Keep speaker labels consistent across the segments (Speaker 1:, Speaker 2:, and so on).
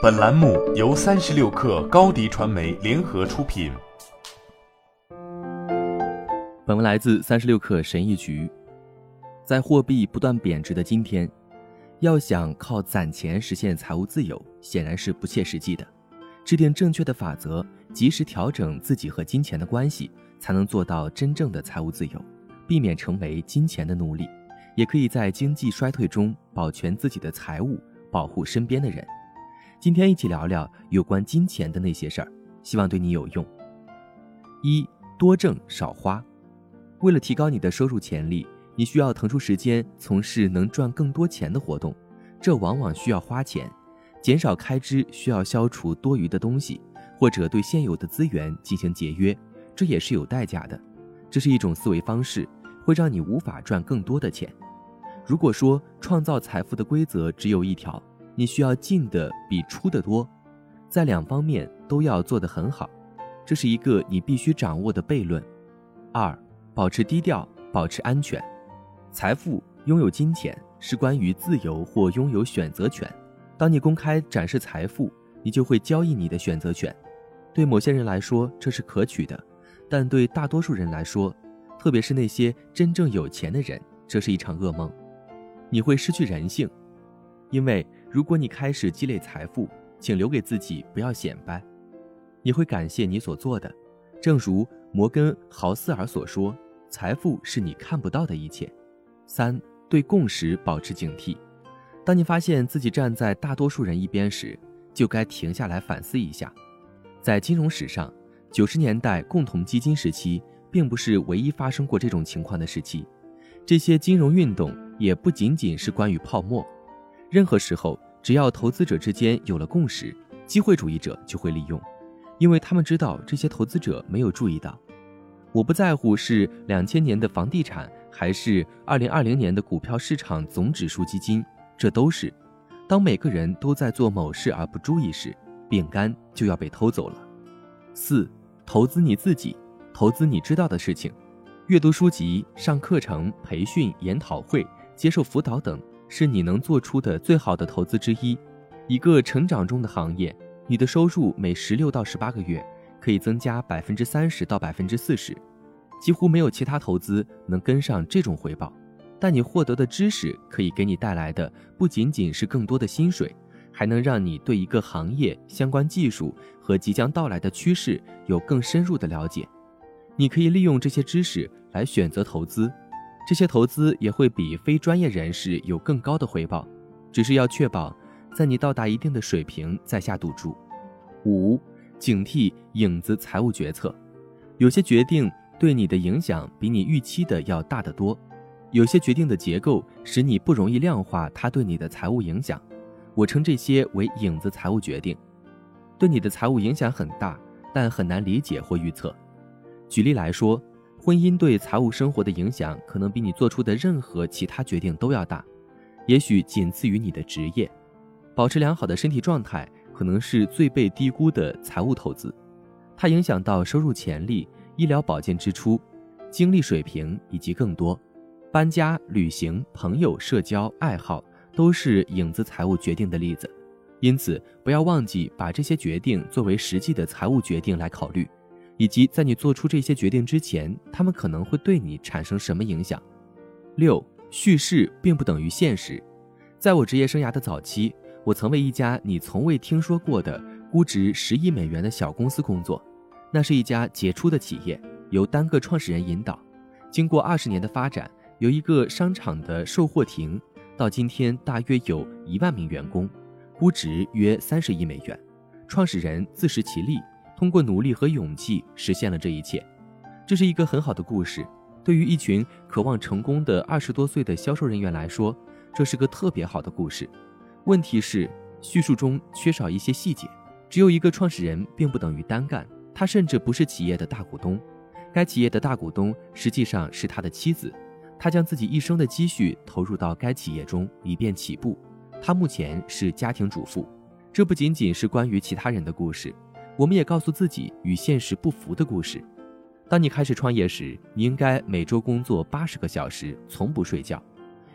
Speaker 1: 本栏目由三十六氪高低传媒联合出品。
Speaker 2: 本文来自三十六氪神译局。在货币不断贬值的今天，要想靠攒钱实现财务自由，显然是不切实际的。制定正确的法则，及时调整自己和金钱的关系，才能做到真正的财务自由，避免成为金钱的奴隶。也可以在经济衰退中保全自己的财物，保护身边的人。今天一起聊聊有关金钱的那些事儿，希望对你有用。一多挣少花，为了提高你的收入潜力，你需要腾出时间从事能赚更多钱的活动，这往往需要花钱。减少开支需要消除多余的东西，或者对现有的资源进行节约，这也是有代价的。这是一种思维方式，会让你无法赚更多的钱。如果说创造财富的规则只有一条，你需要进的比出的多，在两方面都要做得很好，这是一个你必须掌握的悖论。二，保持低调，保持安全。财富拥有金钱是关于自由或拥有选择权。当你公开展示财富，你就会交易你的选择权。对某些人来说这是可取的，但对大多数人来说，特别是那些真正有钱的人，这是一场噩梦。你会失去人性，因为如果你开始积累财富，请留给自己，不要显摆。你会感谢你所做的，正如摩根·豪斯尔所说：“财富是你看不到的一切。”三，对共识保持警惕。当你发现自己站在大多数人一边时，就该停下来反思一下。在金融史上，九十年代共同基金时期并不是唯一发生过这种情况的时期。这些金融运动也不仅仅是关于泡沫。任何时候，只要投资者之间有了共识，机会主义者就会利用，因为他们知道这些投资者没有注意到。我不在乎是两千年的房地产，还是二零二零年的股票市场总指数基金，这都是。当每个人都在做某事而不注意时，饼干就要被偷走了。四，投资你自己，投资你知道的事情。阅读书籍、上课程、培训、研讨会、接受辅导等，是你能做出的最好的投资之一。一个成长中的行业，你的收入每十六到十八个月可以增加百分之三十到百分之四十，几乎没有其他投资能跟上这种回报。但你获得的知识可以给你带来的不仅仅是更多的薪水，还能让你对一个行业相关技术和即将到来的趋势有更深入的了解。你可以利用这些知识来选择投资，这些投资也会比非专业人士有更高的回报，只是要确保在你到达一定的水平再下赌注。五，警惕影子财务决策，有些决定对你的影响比你预期的要大得多，有些决定的结构使你不容易量化它对你的财务影响，我称这些为影子财务决定，对你的财务影响很大，但很难理解或预测。举例来说，婚姻对财务生活的影响可能比你做出的任何其他决定都要大，也许仅次于你的职业。保持良好的身体状态可能是最被低估的财务投资，它影响到收入潜力、医疗保健支出、精力水平以及更多。搬家、旅行、朋友、社交、爱好都是影子财务决定的例子，因此不要忘记把这些决定作为实际的财务决定来考虑。以及在你做出这些决定之前，他们可能会对你产生什么影响？六，叙事并不等于现实。在我职业生涯的早期，我曾为一家你从未听说过的、估值十亿美元的小公司工作。那是一家杰出的企业，由单个创始人引导。经过二十年的发展，由一个商场的售货亭到今天大约有一万名员工，估值约三十亿美元。创始人自食其力。通过努力和勇气实现了这一切，这是一个很好的故事。对于一群渴望成功的二十多岁的销售人员来说，这是个特别好的故事。问题是，叙述中缺少一些细节。只有一个创始人并不等于单干，他甚至不是企业的大股东。该企业的大股东实际上是他的妻子，他将自己一生的积蓄投入到该企业中，以便起步。他目前是家庭主妇。这不仅仅是关于其他人的故事。我们也告诉自己与现实不符的故事。当你开始创业时，你应该每周工作八十个小时，从不睡觉。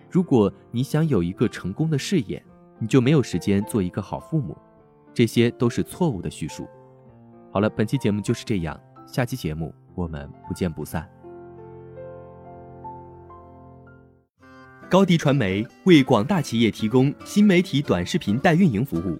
Speaker 2: 如果你想有一个成功的事业，你就没有时间做一个好父母。这些都是错误的叙述。好了，本期节目就是这样，下期节目我们不见不散。高迪传媒为广大企业提供新媒体短视频代运营服务，